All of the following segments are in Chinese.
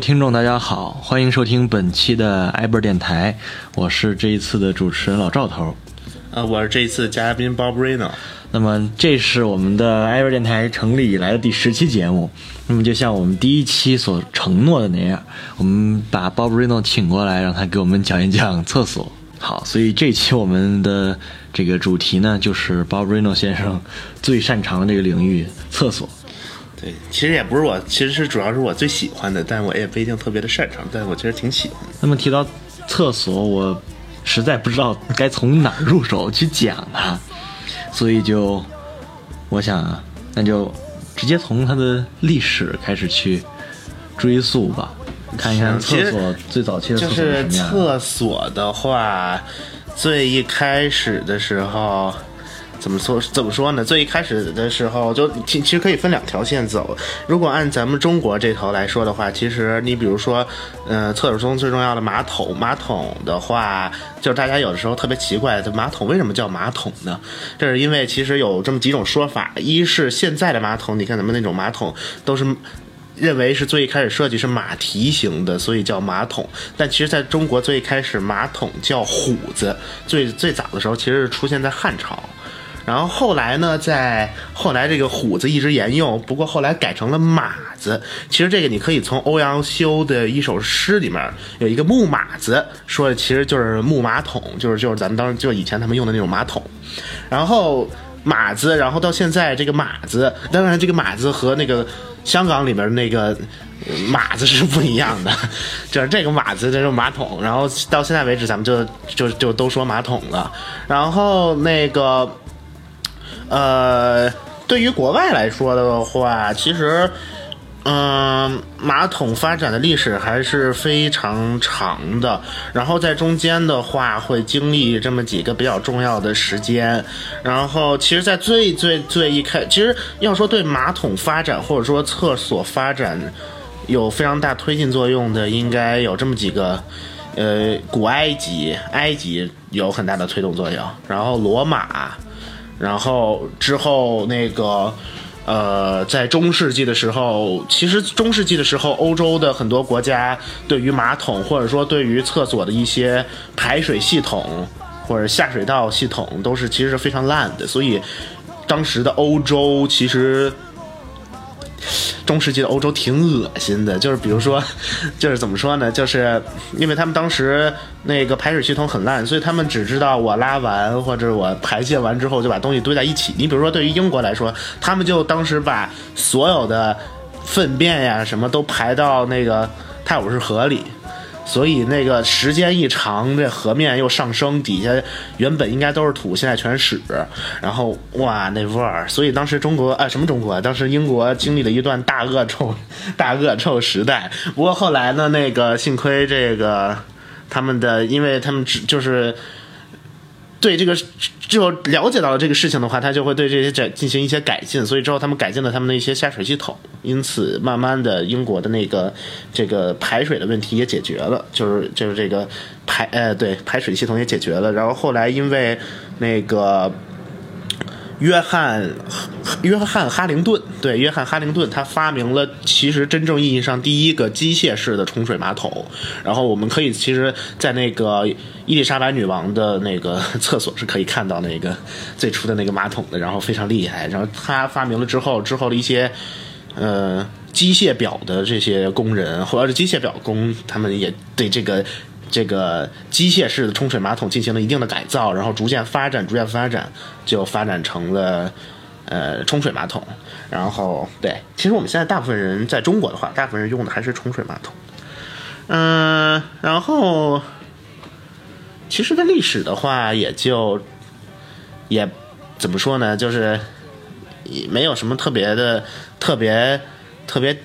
位听众，大家好，欢迎收听本期的艾贝电台，我是这一次的主持人老赵头。啊，我是这一次嘉宾 Bob Reno。那么这是我们的艾贝电台成立以来的第十期节目。那么就像我们第一期所承诺的那样，我们把 Bob Reno 请过来，让他给我们讲一讲厕所。好，所以这期我们的这个主题呢，就是 Bob Reno 先生最擅长的这个领域——厕所。对，其实也不是我，其实是主要是我最喜欢的，但我也不一定特别的擅长，但我其实挺喜欢。那么提到厕所，我实在不知道该从哪儿入手去讲它，所以就我想啊，那就直接从它的历史开始去追溯吧，看一看厕所最早期的厕所就是。厕所的话，最一开始的时候。怎么说？怎么说呢？最一开始的时候，就其其实可以分两条线走。如果按咱们中国这头来说的话，其实你比如说，呃，厕所中最重要的马桶，马桶的话，就是大家有的时候特别奇怪，这马桶为什么叫马桶呢？这是因为其实有这么几种说法：一是现在的马桶，你看咱们那种马桶都是。认为是最一开始设计是马蹄形的，所以叫马桶。但其实在中国最一开始，马桶叫虎子。最最早的时候，其实是出现在汉朝。然后后来呢，在后来这个虎子一直沿用，不过后来改成了马子。其实这个你可以从欧阳修的一首诗里面有一个木马子，说的其实就是木马桶，就是就是咱们当时就以前他们用的那种马桶。然后马子，然后到现在这个马子，当然这个马子和那个香港里面那个马子是不一样的，就是这个马子这是马桶，然后到现在为止咱们就就就都说马桶了。然后那个。呃，对于国外来说的话，其实，嗯，马桶发展的历史还是非常长的。然后在中间的话，会经历这么几个比较重要的时间。然后，其实，在最最最一开，其实要说对马桶发展或者说厕所发展有非常大推进作用的，应该有这么几个。呃，古埃及，埃及有很大的推动作用。然后罗马。然后之后那个，呃，在中世纪的时候，其实中世纪的时候，欧洲的很多国家对于马桶或者说对于厕所的一些排水系统或者下水道系统都是其实是非常烂的，所以当时的欧洲其实。中世纪的欧洲挺恶心的，就是比如说，就是怎么说呢？就是因为他们当时那个排水系统很烂，所以他们只知道我拉完或者我排泄完之后就把东西堆在一起。你比如说，对于英国来说，他们就当时把所有的粪便呀什么都排到那个泰晤士河里。所以那个时间一长，这河面又上升，底下原本应该都是土，现在全是屎。然后哇，那味儿！所以当时中国啊，什么中国？当时英国经历了一段大恶臭、大恶臭时代。不过后来呢，那个幸亏这个他们的，因为他们只就是对这个就了解到了这个事情的话，他就会对这些这进行一些改进。所以之后他们改进了他们的一些下水系统，因此慢慢的英国的那个这个排水的问题也解决了，就是就是这个排呃对排水系统也解决了。然后后来因为那个。约翰，约翰哈灵顿，对，约翰哈灵顿，他发明了其实真正意义上第一个机械式的冲水马桶。然后我们可以其实，在那个伊丽莎白女王的那个厕所是可以看到那个最初的那个马桶的，然后非常厉害。然后他发明了之后，之后的一些呃机械表的这些工人或者是机械表工，他们也对这个。这个机械式的冲水马桶进行了一定的改造，然后逐渐发展，逐渐发展，就发展成了呃冲水马桶。然后对，其实我们现在大部分人在中国的话，大部分人用的还是冲水马桶。嗯，然后其实的历史的话，也就也怎么说呢，就是也没有什么特别的、特别特别。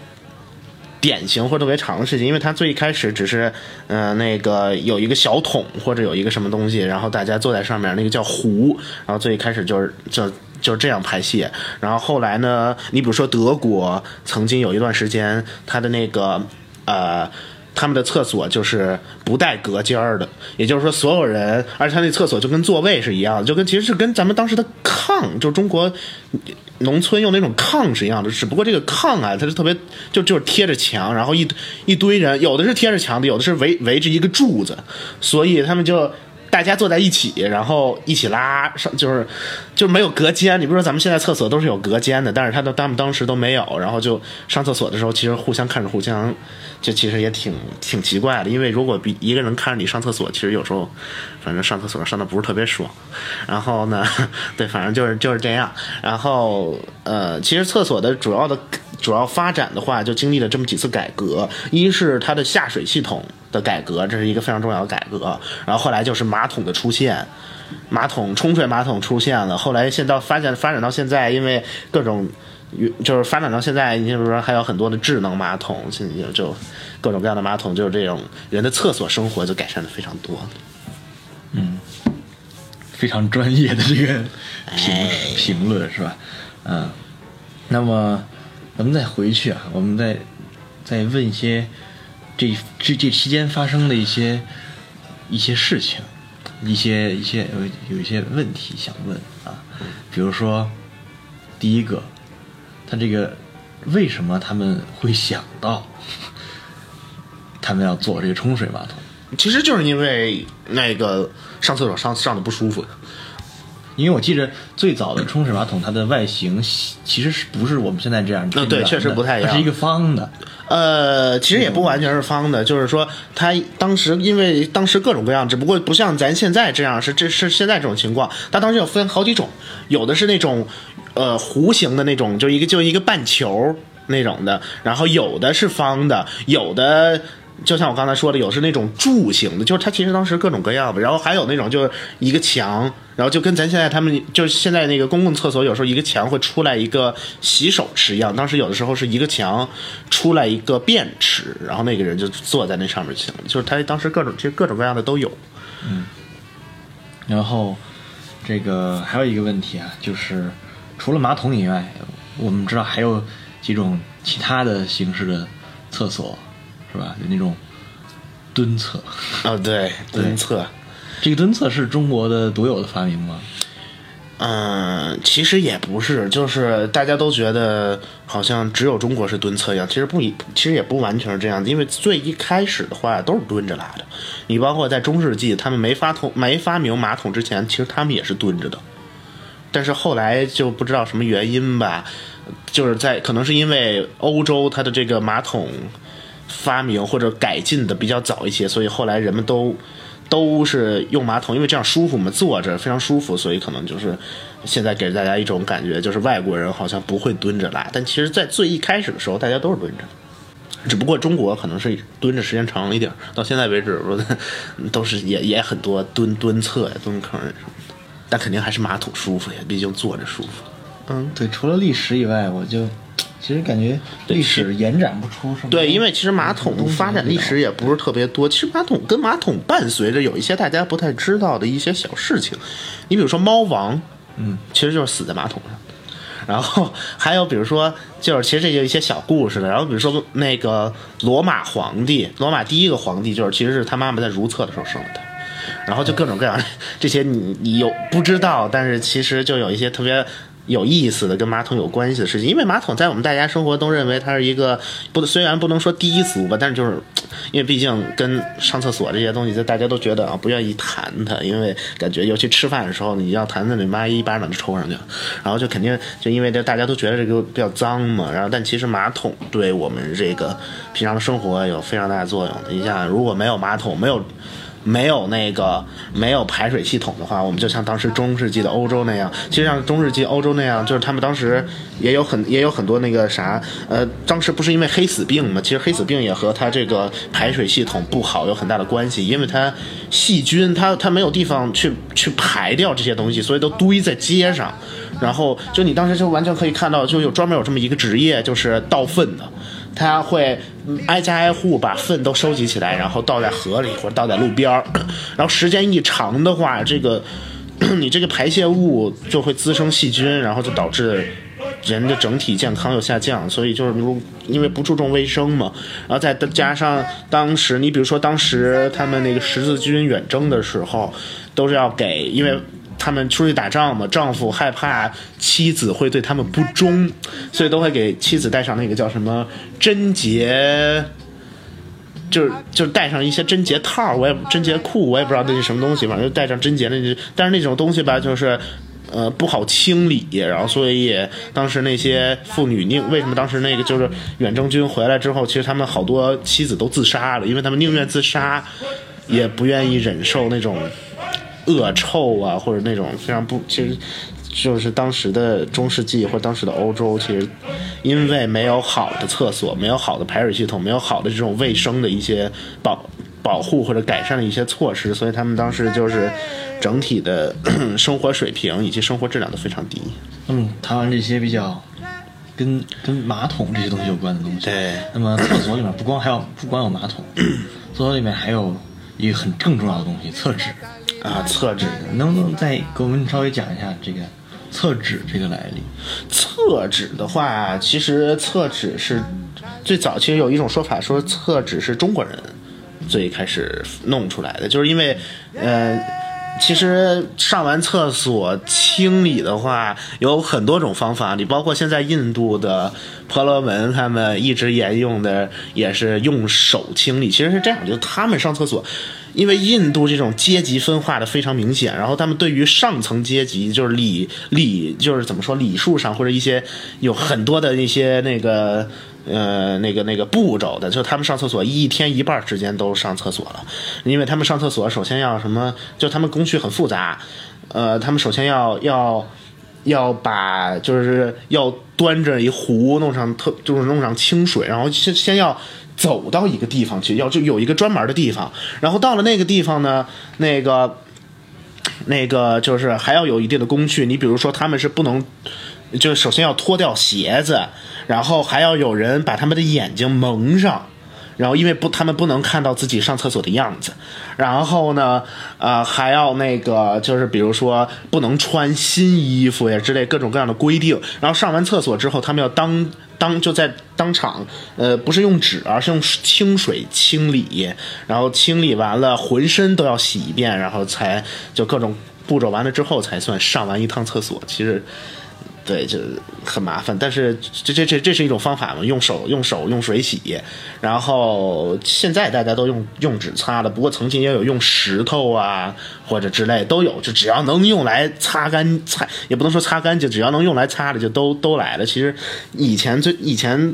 典型或者特别长的事情，因为它最一开始只是，呃，那个有一个小桶或者有一个什么东西，然后大家坐在上面，那个叫壶，然后最一开始就是就就这样排泄，然后后来呢，你比如说德国曾经有一段时间，它的那个呃，他们的厕所就是不带隔间的，也就是说所有人，而且他那厕所就跟座位是一样的，就跟其实是跟咱们当时的炕，就中国。农村用那种炕是一样的，只不过这个炕啊，它是特别就就是贴着墙，然后一一堆人，有的是贴着墙的，有的是围围着一个柱子，所以他们就大家坐在一起，然后一起拉上，就是就没有隔间。你比如说咱们现在厕所都是有隔间的，但是他的他们当时都没有，然后就上厕所的时候，其实互相看着互相，就其实也挺挺奇怪的，因为如果比一个人看着你上厕所，其实有时候反正上厕所上的不是特别爽。然后呢，对，反正就是就是这样。然后呃，其实厕所的主要的主要发展的话，就经历了这么几次改革。一是它的下水系统的改革，这是一个非常重要的改革。然后后来就是马桶的出现，马桶冲水马桶出现了。后来现到发展发展到现在，因为各种就是发展到现在，你比如说还有很多的智能马桶，现在就各种各样的马桶，就是这种人的厕所生活就改善的非常多。嗯非常专业的这个评哎评论是吧？嗯，那么咱们再回去啊，我们再再问一些这这这期间发生的一些一些事情，一些一些有有一些问题想问啊，比如说第一个，他这个为什么他们会想到他们要做这个冲水马桶？其实就是因为那个上厕所上上的不舒服。因为我记得最早的冲水马桶，它的外形其实是不是我们现在这样？嗯对确实不太一样它是一个方的。呃，其实也不完全是方的，就是说它当时因为当时各种各样，只不过不像咱现在这样，是这是现在这种情况。它当时有分好几种，有的是那种呃弧形的那种，就一个就一个半球那种的，然后有的是方的，有的。就像我刚才说的，有是那种柱形的，就是它其实当时各种各样的，然后还有那种就是一个墙，然后就跟咱现在他们就是现在那个公共厕所，有时候一个墙会出来一个洗手池一样，当时有的时候是一个墙出来一个便池，然后那个人就坐在那上面就行了，就是他当时各种其实各种各样的都有。嗯然后这个还有一个问题啊，就是除了马桶以外，我们知道还有几种其他的形式的厕所，是吧？有那种蹲厕。哦，对，蹲厕。这个蹲厕是中国的独有的发明吗？嗯，其实也不是，就是大家都觉得好像只有中国是蹲厕一样，其实不，其实也不完全是这样，因为最一开始的话都是蹲着来的。你包括在中世纪，他们没发通没发明马桶之前，其实他们也是蹲着的。但是后来就不知道什么原因吧，就是在可能是因为欧洲它的这个马桶发明或者改进的比较早一些，所以后来人们都都是用马桶，因为这样舒服嘛，坐着非常舒服，所以可能就是现在给大家一种感觉，就是外国人好像不会蹲着来，但其实，在最一开始的时候，大家都是蹲着。只不过中国可能是蹲着时间长一点，到现在为止，都是也也很多蹲蹲厕呀、蹲坑什么的，但肯定还是马桶舒服呀，毕竟坐着舒服。嗯，对，除了历史以外，我就其实感觉历史延展不出什么。对，因为其实马桶发展历史也不是特别多。其实马桶跟马桶伴随着有一些大家不太知道的一些小事情。你比如说猫王，嗯，其实就是死在马桶上。然后 还有比如说，就是其实这就一些小故事的。然后比如说那个罗马皇帝，罗马第一个皇帝就是其实是他妈妈在如厕的时候生的他。然后就各种各样 这些你你有不知道，但是其实就有一些特别有意思的跟马桶有关系的事情。因为马桶在我们大家生活都认为它是一个不虽然不能说低俗吧，但是就是因为毕竟跟上厕所这些东西，就大家都觉得啊不愿意谈它，因为感觉尤其吃饭的时候你要谈它，你妈一巴掌就抽上去，然后就肯定就因为这大家都觉得这个比较脏嘛，然后但其实马桶对我们这个平常的生活有非常大的作用。你想如果没有马桶，没有。没有那个没有排水系统的话，我们就像当时中世纪的欧洲那样，其实像中世纪欧洲那样，就是他们当时也有很也有很多那个啥，呃，当时不是因为黑死病嘛？其实黑死病也和它这个排水系统不好有很大的关系，因为它细菌它它没有地方去去排掉这些东西，所以都堆在街上。然后就你当时就完全可以看到，就有专门有这么一个职业，就是倒粪的。他会挨家挨户把粪都收集起来，然后倒在河里或者倒在路边儿，然后时间一长的话，这个 你这个排泄物就会滋生细菌，然后就导致人的整体健康又下降。所以就是如因为不注重卫生嘛，然后再加上当时你比如说当时他们那个十字军远征的时候，都是要给因为。他们出去打仗嘛，丈夫害怕妻子会对他们不忠，所以都会给妻子戴上那个叫什么贞洁。就是就是带上一些贞洁套，我也贞洁裤，我也不知道那是什么东西，反正就带上贞洁那，但是那种东西吧，就是。呃，不好清理，然后所以也当时那些妇女宁为什么当时那个就是远征军回来之后，其实他们好多妻子都自杀了，因为他们宁愿自杀，也不愿意忍受那种恶臭啊，或者那种非常不，其实就是当时的中世纪或者当时的欧洲，其实因为没有好的厕所，没有好的排水系统，没有好的这种卫生的一些保保护或者改善的一些措施，所以他们当时就是整体的 生活水平以及生活质量都非常低。嗯，谈完这些比较跟跟马桶这些东西有关的东西，对那么厕所里面不光还有不光有马桶，厕所里面还有一个很更重要的东西——厕纸。啊，厕纸，能不能再给我们稍微讲一下这个厕纸这个来历？厕纸的话，其实厕纸是最早，其实有一种说法说厕纸是中国人最开始弄出来的，就是因为，呃，其实上完厕所清理的话有很多种方法，你包括现在印度的婆罗门他们一直沿用的也是用手清理，其实是这样，就他们上厕所。因为印度这种阶级分化的非常明显，然后他们对于上层阶级就是礼礼就是怎么说礼数上或者一些有很多的一些那个呃那个那个步骤的，就他们上厕所一天一半时间都上厕所了，因为他们上厕所首先要什么，就他们工序很复杂，呃，他们首先要要要把就是要端着一壶弄上特就是弄上清水，然后先先要。走到一个地方去，要就有一个专门的地方，然后到了那个地方呢，那个，那个就是还要有一定的工序。你比如说，他们是不能，就是首先要脱掉鞋子，然后还要有人把他们的眼睛蒙上。然后，因为不，他们不能看到自己上厕所的样子。然后呢，呃，还要那个，就是比如说，不能穿新衣服呀之类各种各样的规定。然后上完厕所之后，他们要当当就在当场，呃，不是用纸，而是用清水清理。然后清理完了，浑身都要洗一遍，然后才就各种步骤完了之后，才算上完一趟厕所。其实。对，就很麻烦，但是这这这这是一种方法嘛？用手用手用水洗，然后现在大家都用用纸擦了，不过曾经也有用石头啊或者之类都有，就只要能用来擦干擦，也不能说擦干净，只要能用来擦的就都都来了。其实以前最以前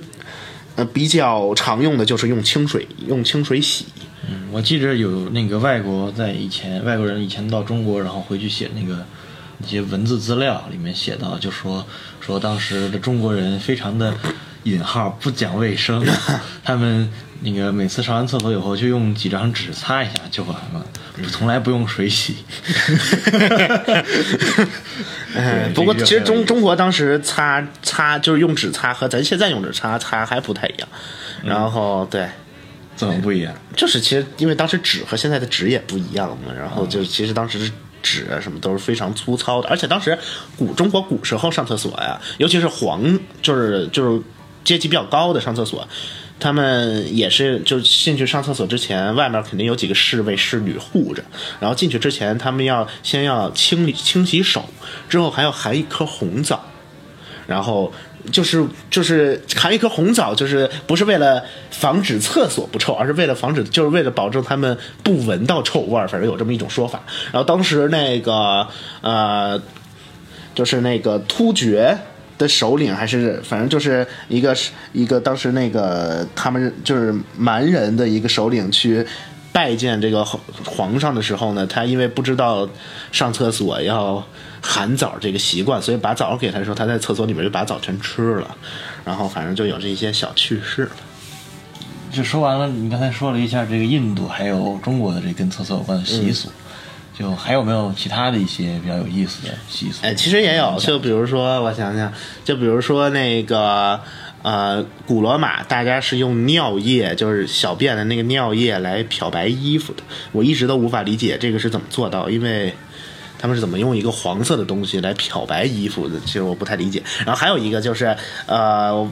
呃比较常用的就是用清水用清水洗。嗯，我记着有那个外国在以前外国人以前到中国，然后回去写那个。一些文字资料里面写到，就说说当时的中国人非常的引号不讲卫生，他们那个每次上完厕所以后就用几张纸擦一下就完了，从来不用水洗。不过其实中中国当时擦擦就是用纸擦和咱现在用纸擦擦还不太一样。然后对，怎么不一样？就是其实因为当时纸和现在的纸也不一样嘛，然后就其实当时。纸，什么都是非常粗糙的，而且当时古中国古时候上厕所呀，尤其是皇，就是就是阶级比较高的上厕所，他们也是就进去上厕所之前，外面肯定有几个侍卫侍女护着，然后进去之前，他们要先要清理清洗手，之后还要含一颗红枣，然后。就是就是含一颗红枣，就是不是为了防止厕所不臭，而是为了防止，就是为了保证他们不闻到臭味儿。反正有这么一种说法。然后当时那个呃，就是那个突厥的首领，还是反正就是一个一个当时那个他们就是蛮人的一个首领去拜见这个皇上的时候呢，他因为不知道上厕所要。含枣这个习惯，所以把枣给他的时候，他在厕所里面就把枣全吃了，然后反正就有这些小趣事。就说完了，你刚才说了一下这个印度还有中国的这跟厕所有关的习俗，就还有没有其他的一些比较有意思的习俗？哎，其实也有，就比如说我想想，就比如说那个呃，古罗马大家是用尿液，就是小便的那个尿液来漂白衣服的，我一直都无法理解这个是怎么做到，因为。他们是怎么用一个黄色的东西来漂白衣服的？其实我不太理解。然后还有一个就是，呃，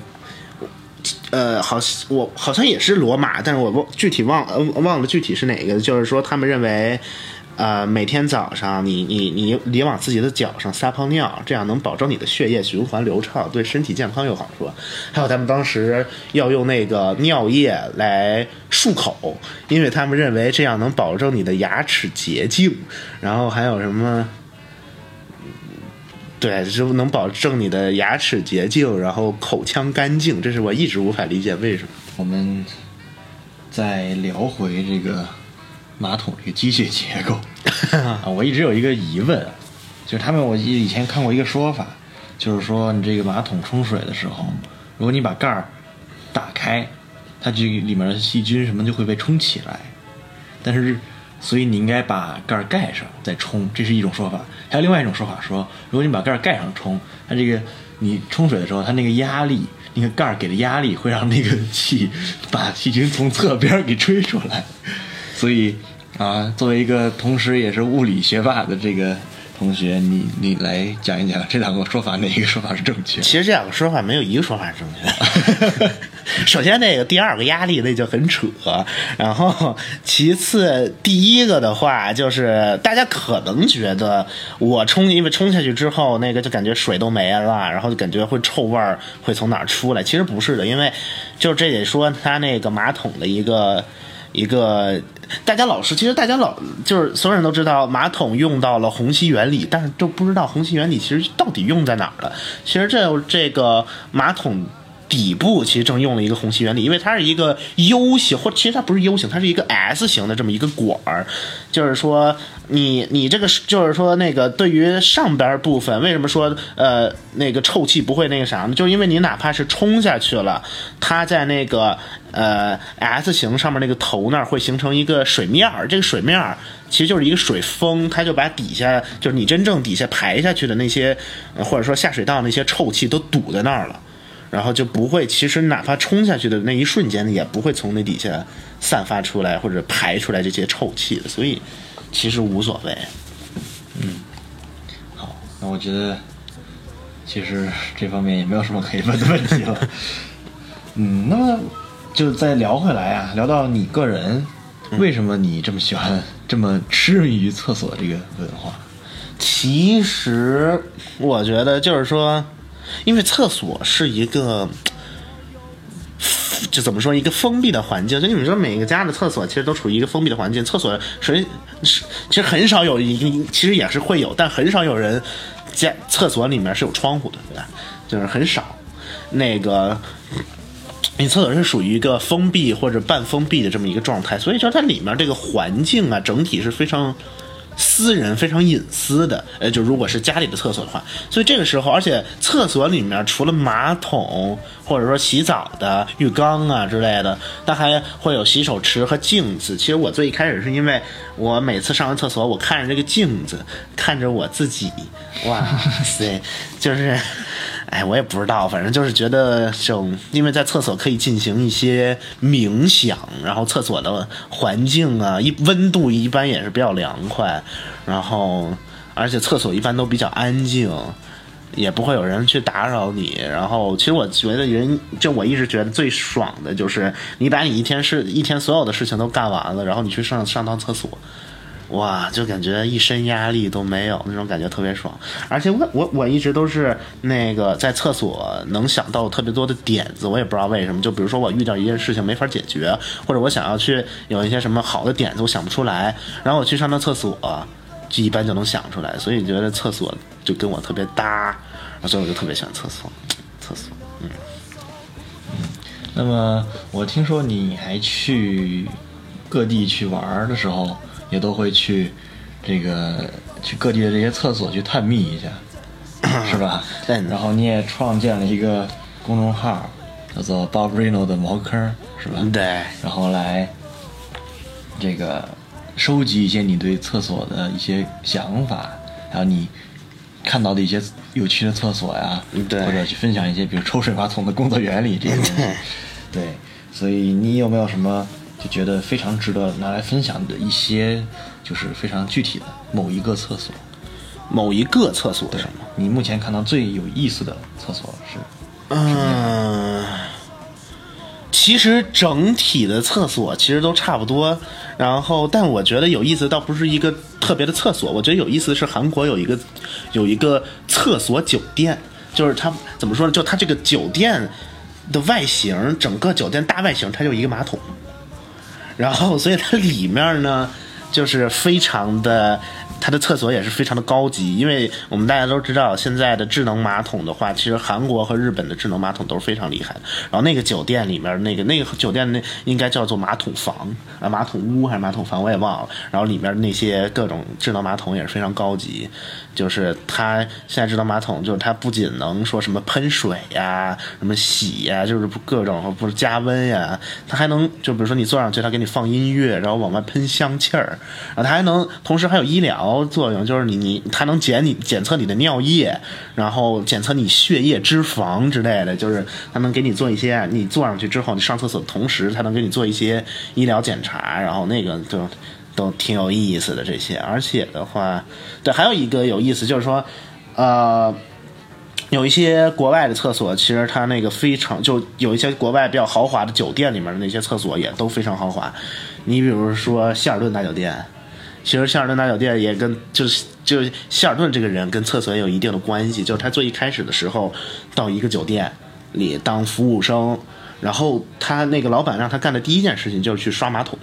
呃，好，我好像也是罗马，但是我忘具体忘忘了具体是哪个。就是说他们认为，呃，每天早上你你你你往自己的脚上撒泡尿，这样能保证你的血液循环流畅，对身体健康有好处。还有他们当时要用那个尿液来漱口，因为他们认为这样能保证你的牙齿洁净。然后还有什么？对，就能保证你的牙齿洁净，然后口腔干净。这是我一直无法理解为什么。我们再聊回这个马桶这个机械结构 啊，我一直有一个疑问，就是他们我以前看过一个说法，就是说你这个马桶冲水的时候，如果你把盖儿打开，它这里面的细菌什么就会被冲起来，但是所以你应该把盖儿盖上再冲，这是一种说法。还有另外一种说法说，如果你把盖儿盖上冲，它这个你冲水的时候，它那个压力。那个盖儿给的压力会让那个气把细菌从侧边给吹出来，所以啊，作为一个同时也是物理学霸的这个同学，你你来讲一讲这两个说法哪一个说法是正确？其实这两个说法没有一个说法是正确的。首先，那个第二个压力那就很扯，然后其次第一个的话就是大家可能觉得我冲，因为冲下去之后那个就感觉水都没了，然后就感觉会臭味会从哪儿出来？其实不是的，因为就这得说它那个马桶的一个一个，大家老师其实大家老就是所有人都知道马桶用到了虹吸原理，但是都不知道虹吸原理其实到底用在哪儿了。其实这这个马桶。底部其实正用了一个虹吸原理，因为它是一个 U 型，或其实它不是 U 型，它是一个 S 型的这么一个管儿。就是说，你你这个就是说那个对于上边部分，为什么说呃那个臭气不会那个啥呢？就因为你哪怕是冲下去了，它在那个呃 S 型上面那个头那儿会形成一个水面儿，这个水面儿其实就是一个水封，它就把底下就是你真正底下排下去的那些或者说下水道那些臭气都堵在那儿了。然后就不会，其实哪怕冲下去的那一瞬间，也不会从那底下散发出来或者排出来这些臭气的，所以其实无所谓。嗯，好，那我觉得其实这方面也没有什么可以问的问题了。嗯，那么就再聊回来啊，聊到你个人，为什么你这么喜欢、这么痴迷于厕所这个文化？其实我觉得就是说。因为厕所是一个，就怎么说一个封闭的环境。就你们说，每个家的厕所其实都处于一个封闭的环境。厕所谁是其实很少有，其实也是会有，但很少有人家厕所里面是有窗户的，对吧？就是很少。那个，你厕所是属于一个封闭或者半封闭的这么一个状态，所以说它里面这个环境啊，整体是非常。私人非常隐私的，呃，就如果是家里的厕所的话，所以这个时候，而且厕所里面除了马桶或者说洗澡的浴缸啊之类的，它还会有洗手池和镜子。其实我最一开始是因为我每次上完厕所，我看着这个镜子，看着我自己，哇塞，就是。哎，我也不知道，反正就是觉得这种，因为在厕所可以进行一些冥想，然后厕所的环境啊，一温度一般也是比较凉快，然后而且厕所一般都比较安静，也不会有人去打扰你。然后其实我觉得人，就我一直觉得最爽的就是你把你一天是一天所有的事情都干完了，然后你去上上趟厕所。哇，就感觉一身压力都没有，那种感觉特别爽。而且我我我一直都是那个在厕所能想到特别多的点子，我也不知道为什么。就比如说我遇到一件事情没法解决，或者我想要去有一些什么好的点子，我想不出来，然后我去上趟厕所，就一般就能想出来。所以觉得厕所就跟我特别搭，所以我就特别喜欢厕所。厕所，嗯嗯。那么我听说你还去各地去玩的时候。也都会去这个去各地的这些厕所去探秘一下，是吧？对然后你也创建了一个公众号，叫做 Bob Reno 的茅坑，是吧？对。然后来这个收集一些你对厕所的一些想法，还有你看到的一些有趣的厕所呀，对或者去分享一些比如抽水马桶的工作原理这些东西。对。所以你有没有什么？就觉得非常值得拿来分享的一些，就是非常具体的某一个厕所，某一个厕所是吗？你目前看到最有意思的厕所是？嗯，其实整体的厕所其实都差不多，然后但我觉得有意思倒不是一个特别的厕所，我觉得有意思的是韩国有一个有一个厕所酒店，就是它怎么说呢？就它这个酒店的外形，整个酒店大外形它就一个马桶，然后所以它里面呢就是非常的。它的厕所也是非常的高级，因为我们大家都知道，现在的智能马桶的话，其实韩国和日本的智能马桶都是非常厉害的。然后那个酒店里面，那个那个酒店那应该叫做马桶房啊，马桶屋还是马桶房，我也忘了。然后里面那些各种智能马桶也是非常高级，就是它现在智能马桶，就是它不仅能说什么喷水呀、什么洗呀，就是各种不是加温呀，它还能就比如说你坐上去，它给你放音乐，然后往外喷香气儿，然后它还能同时还有医疗。作用就是你你它能检你检测你的尿液，然后检测你血液脂肪之类的，就是它能给你做一些你坐上去之后你上厕所同时，它能给你做一些医疗检查，然后那个就都挺有意思的这些。而且的话，对，还有一个有意思就是说，呃，有一些国外的厕所，其实它那个非常就有一些国外比较豪华的酒店里面的那些厕所也都非常豪华。你比如说希尔顿大酒店。其实希尔顿大酒店也跟就是就希尔顿这个人跟厕所有一定的关系，就是他最一开始的时候到一个酒店里当服务生，然后他那个老板让他干的第一件事情就是去刷马桶，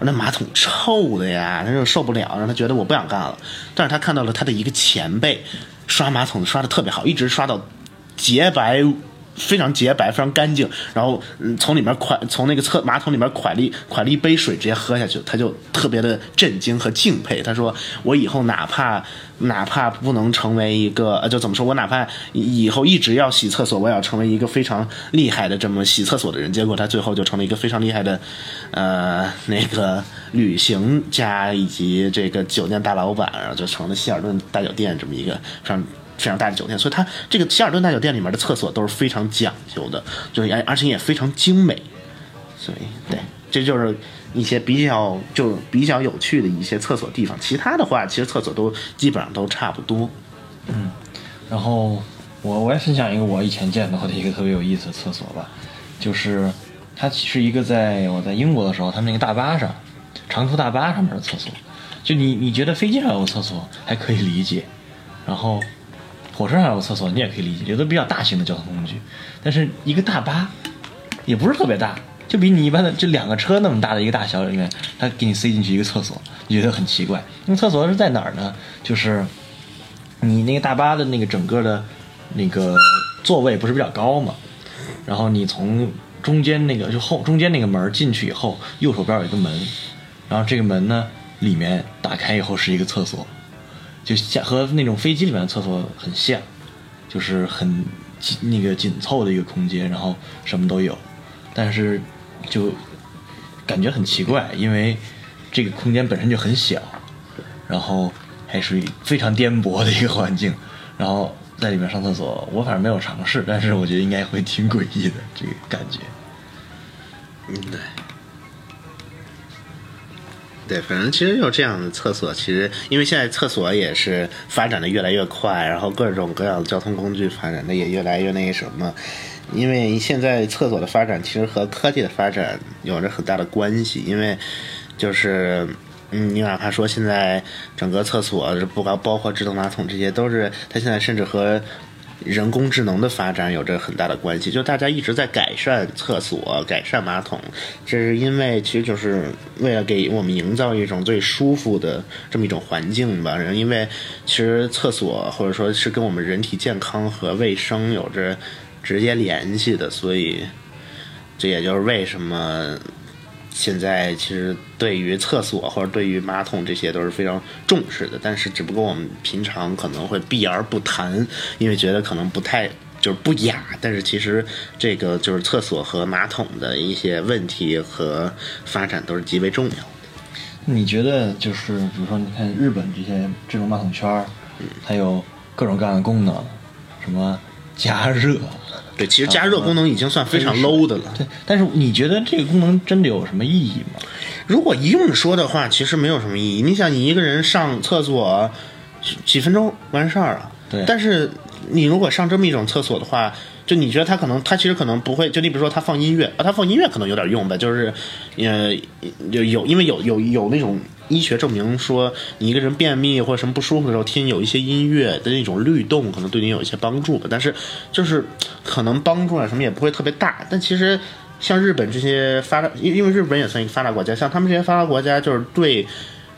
那马桶臭的呀，他就受不了，让他觉得我不想干了。但是他看到了他的一个前辈刷马桶刷的特别好，一直刷到洁白。非常洁白，非常干净，然后嗯从里面蒯从那个厕马桶里面蒯了一蒯了一杯水，直接喝下去，他就特别的震惊和敬佩。他说：“我以后哪怕哪怕不能成为一个，呃，就怎么说我哪怕以后一直要洗厕所，我也要成为一个非常厉害的这么洗厕所的人。”结果他最后就成了一个非常厉害的，呃，那个旅行家以及这个酒店大老板，然后就成了希尔顿大酒店这么一个非常。非常大的酒店，所以它这个希尔顿大酒店里面的厕所都是非常讲究的，就是而而且也非常精美，所以对，这就是一些比较就比较有趣的一些厕所地方。其他的话，其实厕所都基本上都差不多。嗯，然后我我也分享一个我以前见到的一个特别有意思的厕所吧，就是它是一个在我在英国的时候，他们那个大巴上长途大巴上面的厕所，就你你觉得飞机上有厕所还可以理解，然后。火车上有厕所，你也可以理解，有的比较大型的交通工具，但是一个大巴也不是特别大，就比你一般的这两个车那么大的一个大小里面，它给你塞进去一个厕所，你觉得很奇怪。那厕所是在哪儿呢？就是你那个大巴的那个整个的那个座位不是比较高嘛，然后你从中间那个就后中间那个门进去以后，右手边有一个门，然后这个门呢里面打开以后是一个厕所。就像和那种飞机里面的厕所很像，就是很那个紧凑的一个空间，然后什么都有，但是就感觉很奇怪，因为这个空间本身就很小，然后还属于非常颠簸的一个环境，然后在里面上厕所，我反正没有尝试，但是我觉得应该会挺诡异的这个感觉。嗯，对。对，反正其实有这样的厕所，其实因为现在厕所也是发展的越来越快，然后各种各样的交通工具发展的也越来越那什么。因为现在厕所的发展其实和科技的发展有着很大的关系，因为就是嗯，你哪怕说现在整个厕所，不包包括智能马桶这些，都是它现在甚至和。人工智能的发展有着很大的关系，就大家一直在改善厕所、改善马桶，这是因为其实就是为了给我们营造一种最舒服的这么一种环境吧。因为其实厕所或者说是跟我们人体健康和卫生有着直接联系的，所以这也就是为什么。现在其实对于厕所或者对于马桶这些都是非常重视的，但是只不过我们平常可能会避而不谈，因为觉得可能不太就是不雅。但是其实这个就是厕所和马桶的一些问题和发展都是极为重要的。你觉得就是比如说你看日本这些智能马桶圈，它有各种各样的功能，什么加热。对，其实加热功能已经算非常 low 的了。对，但是你觉得这个功能真的有什么意义吗？如果一用说的话，其实没有什么意义。你想，你一个人上厕所几分钟完事儿了。对。但是你如果上这么一种厕所的话，就你觉得它可能，它其实可能不会，就你比如说它放音乐啊，它放音乐可能有点用呗，就是，呃，有有，因为有有有那种医学证明说，你一个人便秘或者什么不舒服的时候，听有一些音乐的那种律动，可能对你有一些帮助吧。但是就是可能帮助啊什么也不会特别大。但其实像日本这些发达，因因为日本也算一个发达国家，像他们这些发达国家，就是对。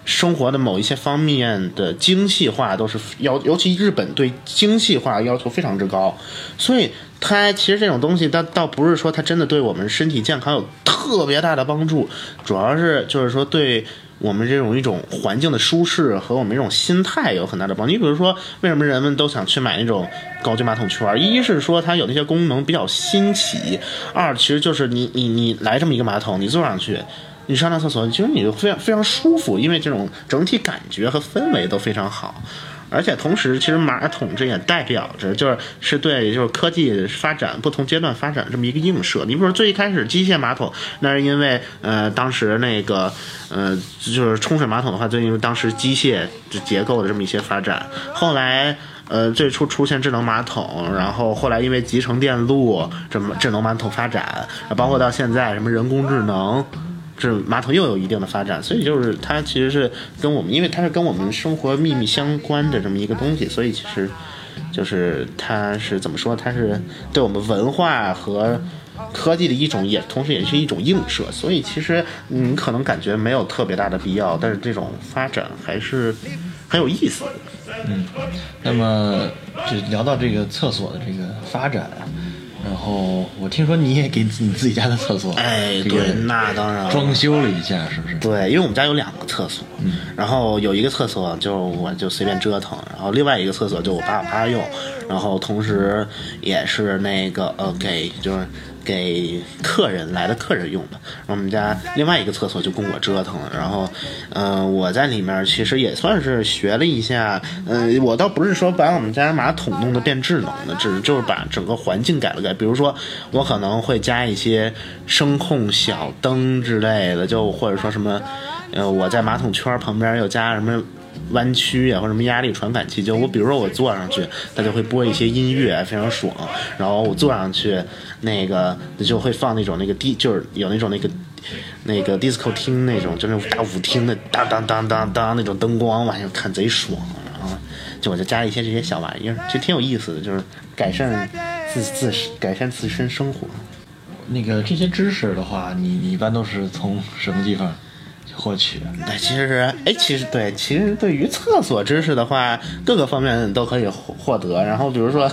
生活的某一些方面的精细化都是要，尤其日本对精细化要求非常之高，所以它其实这种东西，它倒不是说它真的对我们身体健康有特别大的帮助，主要是就是说对我们这种一种环境的舒适和我们这种心态有很大的帮助。你比如说，为什么人们都想去买那种高级马桶圈？一是说它有那些功能比较新奇，二其实就是你你你来这么一个马桶，你坐上去。你上趟厕所，其实你就非常非常舒服，因为这种整体感觉和氛围都非常好，而且同时，其实马桶这也代表着就是是对就是科技发展不同阶段发展这么一个映射。你比如说最一开始机械马桶，那是因为呃当时那个呃就是冲水马桶的话，就因为当时机械结构的这么一些发展。后来呃最初出现智能马桶，然后后来因为集成电路这么智能马桶发展，包括到现在什么人工智能。这马桶又有一定的发展，所以就是它其实是跟我们，因为它是跟我们生活密密相关的这么一个东西，所以其实就是它是怎么说？它是对我们文化和科技的一种，也同时也是一种映射。所以其实你可能感觉没有特别大的必要，但是这种发展还是很有意思。嗯，那么就聊到这个厕所的这个发展。然后我听说你也给你自己家的厕所，哎，对，那当然装修了一下，是不是？对，因为我们家有两个厕所，嗯，然后有一个厕所就我就随便折腾，然后另外一个厕所就我爸我妈用，然后同时也是那个呃给就是。给客人来的客人用的，我们家另外一个厕所就供我折腾了。然后，嗯，我在里面其实也算是学了一下。嗯，我倒不是说把我们家马桶弄得变智能的，只就是把整个环境改了改。比如说，我可能会加一些声控小灯之类的，就或者说什么，呃，我在马桶圈旁边又加什么。弯曲呀，或者什么压力传感器，就我比如说我坐上去，它就会播一些音乐，非常爽。然后我坐上去，那个就会放那种那个低，就是有那种那个那个 disco 厅那种，就那种大舞厅的当当当当当那种灯光，往下看贼爽。然后就我就加一些这些小玩意儿，其实挺有意思的，就是改善自自改善自身生活。那个这些知识的话，你你一般都是从什么地方？获取，那，其实是，哎，其实对，其实对于厕所知识的话，各个方面都可以获得。然后，比如说。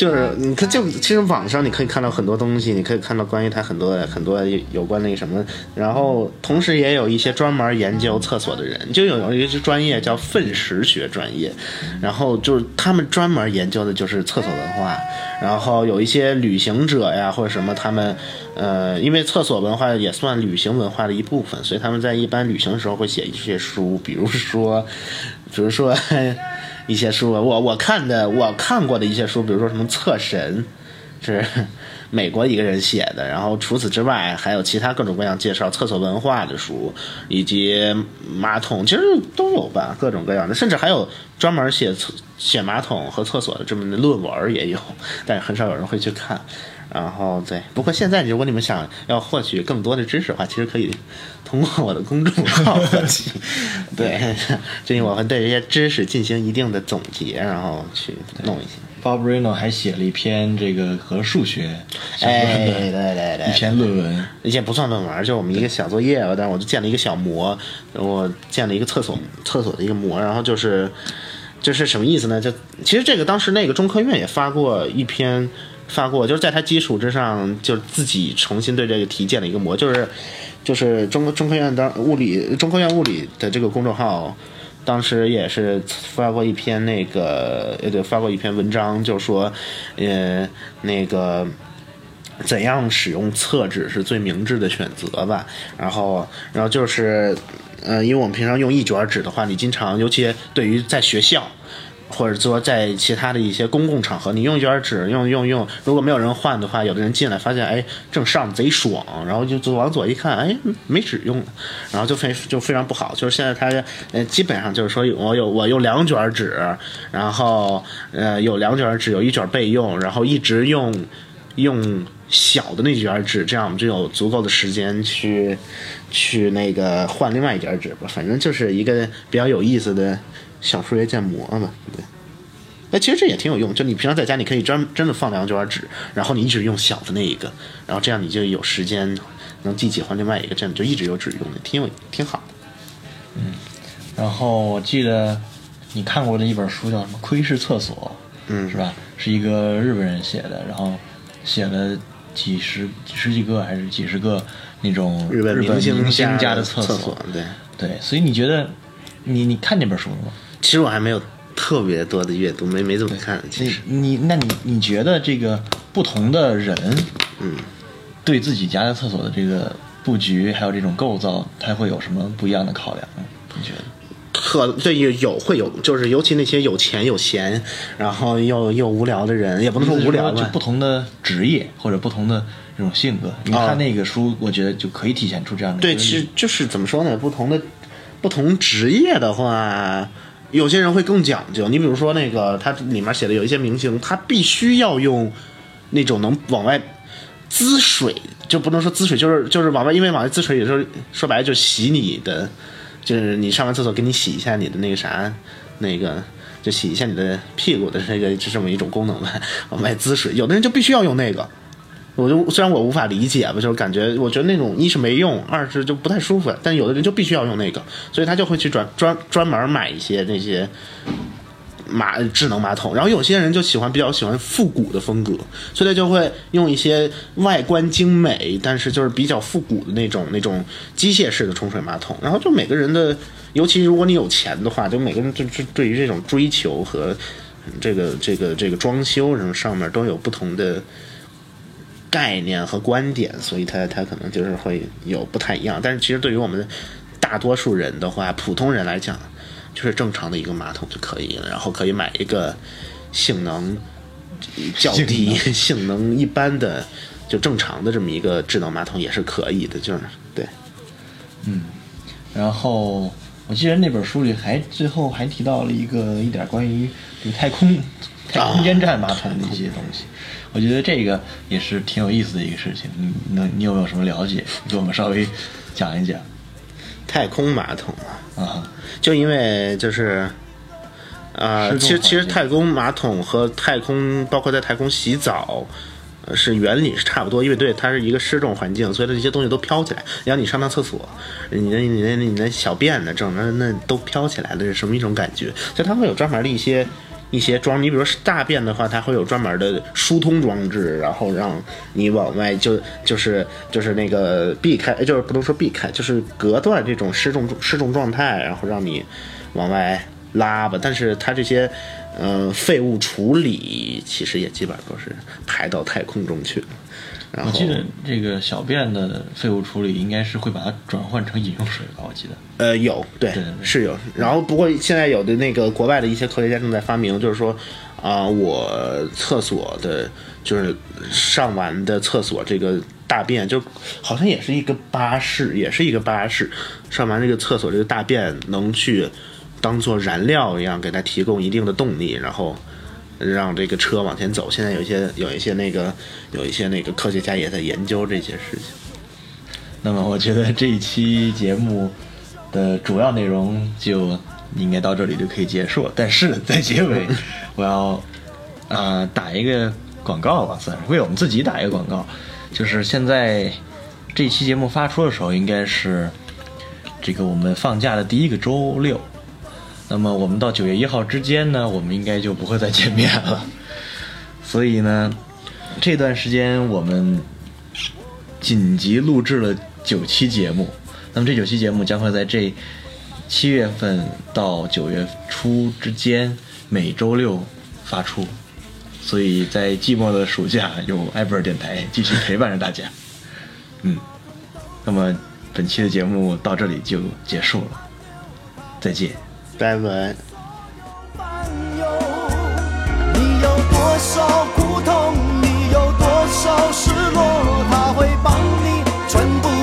就是你看，就其实网上你可以看到很多东西，你可以看到关于它很多很多有关那个什么，然后同时也有一些专门研究厕所的人，就有有一些专业叫粪石学专业，然后就是他们专门研究的就是厕所文化，然后有一些旅行者呀或者什么，他们呃，因为厕所文化也算旅行文化的一部分，所以他们在一般旅行的时候会写一些书，比如说，比如说。一些书，我我看的我看过的一些书，比如说什么厕神，是 美国一个人写的。然后除此之外，还有其他各种各样介绍厕所文化的书，以及马桶，其实都有吧，各种各样的，甚至还有专门写厕写马桶和厕所的这么的论文也有，但是很少有人会去看。然后对，不过现在如果你们想要获取更多的知识的话，其实可以通过我的公众号获取。对，最近我会对这些知识进行一定的总结，然后去弄一些。Bob Reno 还写了一篇这个和数学相关的，对对对，一篇论文，一些不算论文，就是我们一个小作业吧，但是我就建了一个小模，我建了一个厕所厕所的一个模，然后就是就是什么意思呢？就其实这个当时那个中科院也发过一篇。发过，就是在它基础之上，就自己重新对这个题建了一个模，就是，就是中中科院当物理中科院物理的这个公众号，当时也是发过一篇那个呃发过一篇文章，就说，呃那个怎样使用厕纸是最明智的选择吧，然后然后就是，呃因为我们平常用一卷纸的话，你经常尤其对于在学校。或者说在其他的一些公共场合，你用一卷纸，用用用，如果没有人换的话，有的人进来发现，哎，正上贼爽，然后就就往左一看，哎，没纸用了，然后就非就非常不好。就是现在他呃，基本上就是说我有我用两卷纸，然后呃有两卷纸，有一卷备用，然后一直用用小的那卷纸，这样我们就有足够的时间去去那个换另外一卷纸吧。反正就是一个比较有意思的。小数学建模嘛，对。哎其实这也挺有用，就你平常在家，你可以专真的放两卷纸，然后你一直用小的那一个，然后这样你就有时间能记起换另外一个，这样就一直有纸用的，挺有挺好的。嗯，然后我记得你看过的一本书叫什么《窥视厕所》，嗯，是吧？是一个日本人写的，然后写了几十几十几个还是几十个那种日本明星家的厕所，对对。所以你觉得你你看那本书了吗？其实我还没有特别多的阅读，没没怎么看。其实你那你你觉得这个不同的人，嗯，对自己家的厕所的这个布局还有这种构造，他会有什么不一样的考量？你觉得？可对有有会有，就是尤其那些有钱有闲，然后又又无聊的人，也不能说无聊就不同的职业或者不同的这种性格。你看那个书，我觉得就可以体现出这样的。对，其实就是怎么说呢？不同的不同职业的话。有些人会更讲究，你比如说那个，它里面写的有一些明星，他必须要用那种能往外滋水，就不能说滋水，就是就是往外，因为往外滋水，也就是说白了就洗你的，就是你上完厕所给你洗一下你的那个啥，那个就洗一下你的屁股的那个就这么一种功能吧，往外滋水，有的人就必须要用那个。我就虽然我无法理解吧，就是感觉我觉得那种一是没用，二是就不太舒服。但有的人就必须要用那个，所以他就会去专专专门买一些那些马智能马桶。然后有些人就喜欢比较喜欢复古的风格，所以他就会用一些外观精美，但是就是比较复古的那种那种机械式的冲水马桶。然后就每个人的，尤其如果你有钱的话，就每个人就就对于这种追求和这个这个这个装修什么上面都有不同的。概念和观点，所以他他可能就是会有不太一样。但是其实对于我们大多数人的话，普通人来讲，就是正常的一个马桶就可以了。然后可以买一个性能较低、性能 一般的就正常的这么一个智能马桶也是可以的。就是对，嗯。然后我记得那本书里还最后还提到了一个一点关于就太空太空间站马桶的一些东西。我觉得这个也是挺有意思的一个事情，你能你有没有什么了解？给我们稍微讲一讲。太空马桶啊，就因为就是，呃，其实其实太空马桶和太空，包括在太空洗澡，是原理是差不多，因为对它是一个失重环境，所以它这些东西都飘起来。然后你上趟厕所，你的你的你的小便的，整的那都飘起来了是什么一种感觉？就它会有专门的一些。一些装，你比如说大便的话，它会有专门的疏通装置，然后让你往外就就是就是那个避开，就是不能说避开，就是隔断这种失重失重状态，然后让你往外拉吧。但是它这些嗯废物处理，其实也基本上都是排到太空中去。我记得这个小便的废物处理应该是会把它转换成饮用水吧？我记得，呃，有，对，是有。然后不过现在有的那个国外的一些科学家正在发明，就是说，啊，我厕所的，就是上完的厕所这个大便，就好像也是一个巴士，也是一个巴士，上完这个厕所这个大便能去当做燃料一样，给它提供一定的动力，然后。让这个车往前走。现在有一些有一些那个有一些那个科学家也在研究这些事情。那么我觉得这一期节目的主要内容就应该到这里就可以结束了。但是在结尾，我要啊打一个广告吧，算是为我们自己打一个广告。就是现在这期节目发出的时候，应该是这个我们放假的第一个周六。那么我们到九月一号之间呢，我们应该就不会再见面了。所以呢，这段时间我们紧急录制了九期节目。那么这九期节目将会在这七月份到九月初之间每周六发出。所以在寂寞的暑假，有艾博尔电台继续陪伴着大家。嗯，那么本期的节目到这里就结束了，再见。赛文，你有多少苦痛，你有多少失落，他会帮你全部。